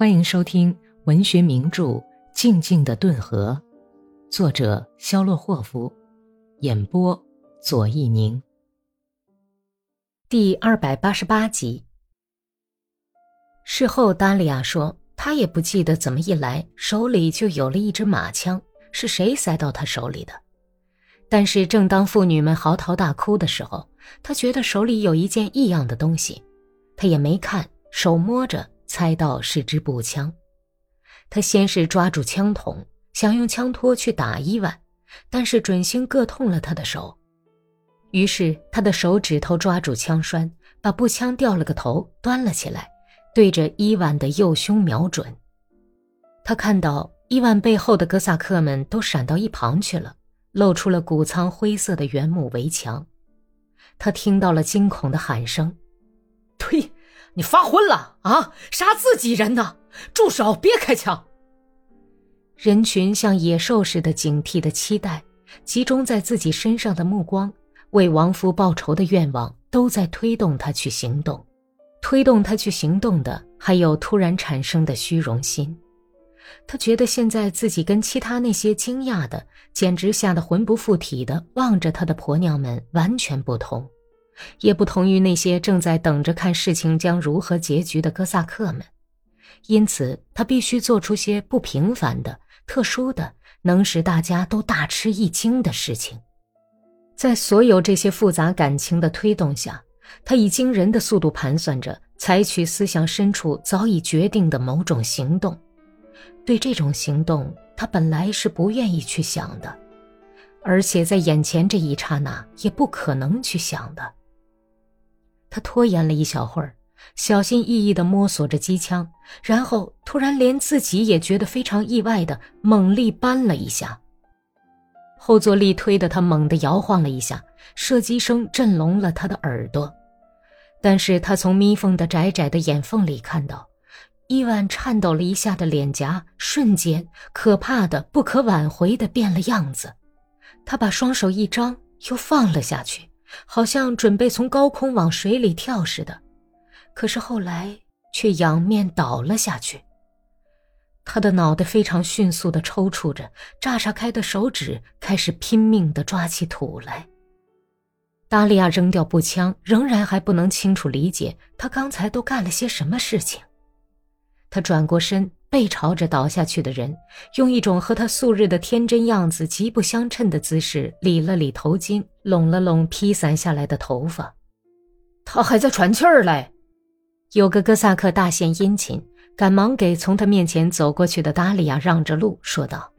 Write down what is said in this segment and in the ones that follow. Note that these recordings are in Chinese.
欢迎收听文学名著《静静的顿河》，作者肖洛霍夫，演播左一宁。第二百八十八集。事后，达利亚说，他也不记得怎么一来手里就有了一支马枪，是谁塞到他手里的。但是，正当妇女们嚎啕大哭的时候，他觉得手里有一件异样的东西，他也没看，手摸着。猜到是支步枪，他先是抓住枪筒，想用枪托去打伊万，但是准星硌痛了他的手，于是他的手指头抓住枪栓，把步枪掉了个头，端了起来，对着伊万的右胸瞄准。他看到伊万背后的哥萨克们都闪到一旁去了，露出了谷仓灰色的原木围墙。他听到了惊恐的喊声：“呸！”你发昏了啊！杀自己人呢！住手！别开枪！人群像野兽似的警惕的期待，集中在自己身上的目光，为亡夫报仇的愿望，都在推动他去行动。推动他去行动的，还有突然产生的虚荣心。他觉得现在自己跟其他那些惊讶的、简直吓得魂不附体的望着他的婆娘们完全不同。也不同于那些正在等着看事情将如何结局的哥萨克们，因此他必须做出些不平凡的、特殊的，能使大家都大吃一惊的事情。在所有这些复杂感情的推动下，他以惊人的速度盘算着采取思想深处早已决定的某种行动。对这种行动，他本来是不愿意去想的，而且在眼前这一刹那也不可能去想的。他拖延了一小会儿，小心翼翼地摸索着机枪，然后突然连自己也觉得非常意外的猛力扳了一下。后坐力推得他猛地摇晃了一下，射击声震聋了他的耳朵。但是他从眯缝的窄窄的眼缝里看到，伊万颤抖了一下的脸颊瞬间可怕的、不可挽回的变了样子。他把双手一张，又放了下去。好像准备从高空往水里跳似的，可是后来却仰面倒了下去。他的脑袋非常迅速地抽搐着，炸炸开的手指开始拼命地抓起土来。达利亚扔掉步枪，仍然还不能清楚理解他刚才都干了些什么事情。他转过身。背朝着倒下去的人，用一种和他素日的天真样子极不相称的姿势理了理头巾，拢了拢披散下来的头发。他还在喘气儿嘞。有个哥萨克大献殷勤，赶忙给从他面前走过去的达利亚让着路，说道：“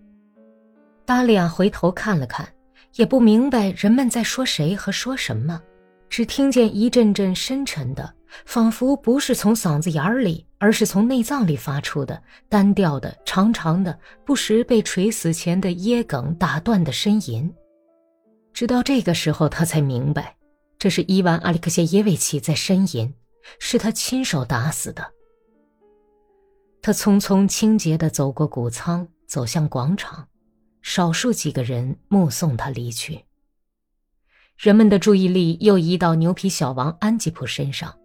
达利亚回头看了看，也不明白人们在说谁和说什么，只听见一阵阵深沉的。”仿佛不是从嗓子眼里，而是从内脏里发出的单调的、长长的、不时被垂死前的噎哽打断的呻吟。直到这个时候，他才明白，这是伊万·阿里克谢耶维奇在呻吟，是他亲手打死的。他匆匆清洁地走过谷仓，走向广场，少数几个人目送他离去。人们的注意力又移到牛皮小王安吉普身上。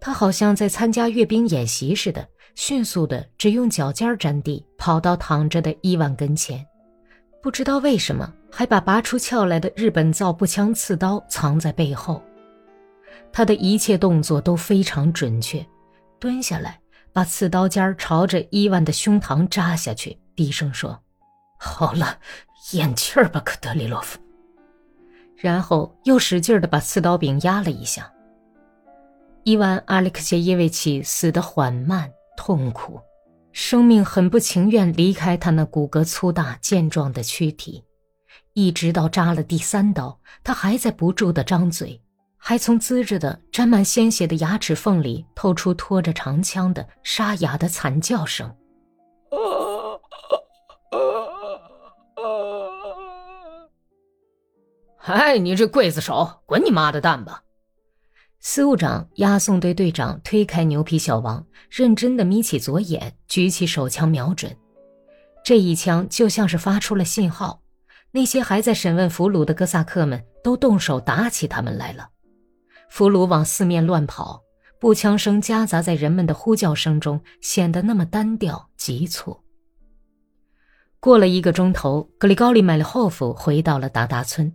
他好像在参加阅兵演习似的，迅速的只用脚尖沾地，跑到躺着的伊万跟前，不知道为什么还把拔出鞘来的日本造步枪刺刀藏在背后。他的一切动作都非常准确，蹲下来，把刺刀尖朝着伊万的胸膛扎下去，低声说：“好了，咽气儿吧，可德里洛夫。”然后又使劲的把刺刀柄压了一下。伊万·阿列克谢耶维奇死得缓慢、痛苦，生命很不情愿离开他那骨骼粗大、健壮的躯体，一直到扎了第三刀，他还在不住地张嘴，还从呲着的、沾满鲜血的牙齿缝里透出拖着长枪的沙哑的惨叫声。哎，你这刽子手，滚你妈的蛋吧！司务长押送队队长推开牛皮小王，认真的眯起左眼，举起手枪瞄准。这一枪就像是发出了信号，那些还在审问俘虏的哥萨克们都动手打起他们来了。俘虏往四面乱跑，步枪声夹杂在人们的呼叫声中，显得那么单调急促。过了一个钟头，格里高利·麦利霍夫回到了达达村。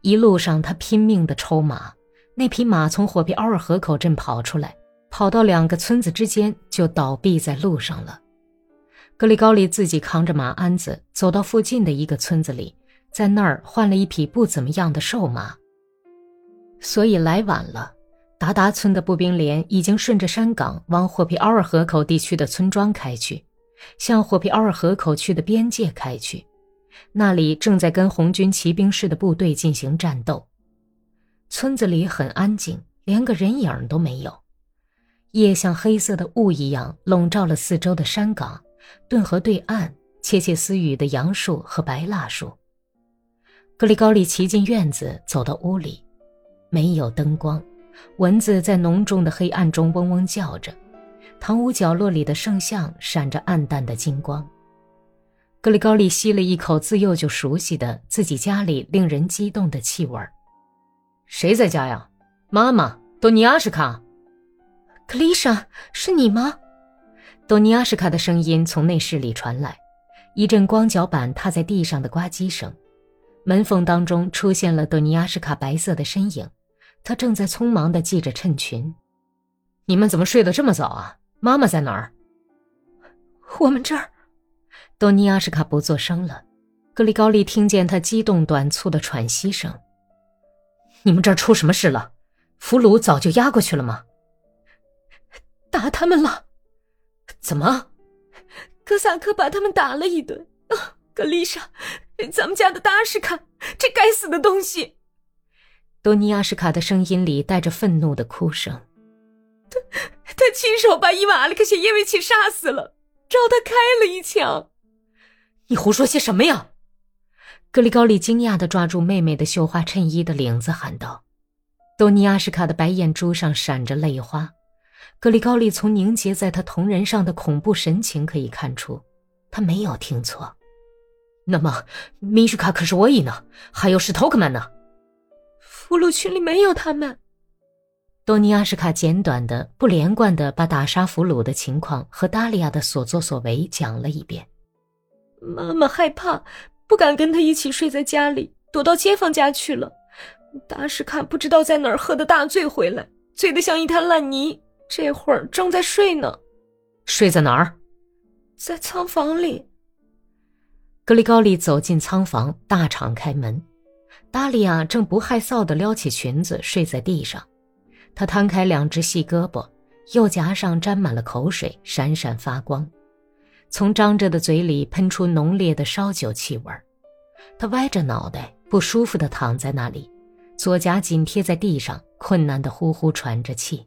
一路上，他拼命地抽马，那匹马从霍皮奥尔河口镇跑出来，跑到两个村子之间，就倒闭在路上了。格里高利自己扛着马鞍子，走到附近的一个村子里，在那儿换了一匹不怎么样的瘦马。所以来晚了。达达村的步兵连已经顺着山岗往霍皮奥尔河口地区的村庄开去，向霍皮奥尔河口区的边界开去。那里正在跟红军骑兵式的部队进行战斗。村子里很安静，连个人影都没有。夜像黑色的雾一样笼罩了四周的山岗。顿河对岸，窃窃私语的杨树和白蜡树。格里高利骑进院子，走到屋里，没有灯光，蚊子在浓重的黑暗中嗡嗡叫着，堂屋角落里的圣像闪着暗淡的金光。格里高利吸了一口自幼就熟悉的自己家里令人激动的气味儿谁在家呀？妈妈，多尼亚什卡。克丽莎，是你吗？多尼亚什卡的声音从内室里传来，一阵光脚板踏在地上的呱唧声，门缝当中出现了多尼亚什卡白色的身影，她正在匆忙地系着衬裙。你们怎么睡得这么早啊？妈妈在哪儿？我们这儿。多尼亚什卡不作声了，格里高利听见他激动短促的喘息声。你们这儿出什么事了？俘虏早就押过去了吗？打他们了。怎么？哥萨克把他们打了一顿。格丽莎，咱们家的达什卡，这该死的东西！多尼亚什卡的声音里带着愤怒的哭声。他他亲手把伊瓦阿列克谢耶维奇杀死了，朝他开了一枪。你胡说些什么呀？格里高利惊讶地抓住妹妹的绣花衬衣的领子，喊道：“多尼亚什卡的白眼珠上闪着泪花。”格里高利从凝结在他瞳仁上的恐怖神情可以看出，他没有听错。那么，米什卡可是我伊呢？还有史托克曼呢？俘虏群里没有他们。多尼亚什卡简短的、不连贯的把打杀俘虏的情况和达利亚的所作所为讲了一遍。妈妈害怕，不敢跟他一起睡在家里，躲到街坊家去了。达什卡不知道在哪儿喝的大醉回来，醉得像一滩烂泥。这会儿正在睡呢，睡在哪儿？在仓房里。格里高利走进仓房，大敞开门。达利亚正不害臊地撩起裙子睡在地上，她摊开两只细胳膊，右颊上沾满了口水，闪闪发光，从张着的嘴里喷出浓烈的烧酒气味。他歪着脑袋，不舒服地躺在那里，左颊紧贴在地上，困难地呼呼喘着气。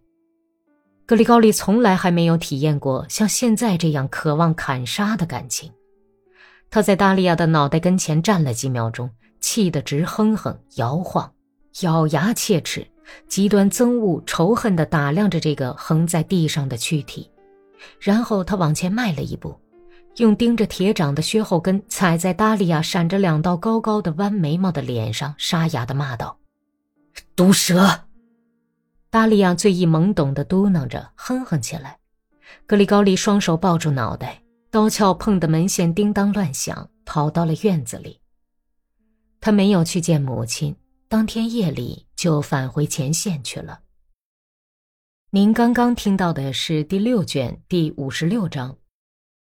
格里高利从来还没有体验过像现在这样渴望砍杀的感情。他在达利亚的脑袋跟前站了几秒钟，气得直哼哼摇晃，咬牙切齿，极端憎恶、仇恨地打量着这个横在地上的躯体。然后他往前迈了一步，用钉着铁掌的靴后跟踩在达利亚闪着两道高高的弯眉毛的脸上，沙哑地骂道：“毒蛇！”达利亚醉意懵懂地嘟囔着，哼哼起来。格里高利双手抱住脑袋，刀鞘碰得门线叮当乱响，跑到了院子里。他没有去见母亲，当天夜里就返回前线去了。您刚刚听到的是第六卷第五十六章《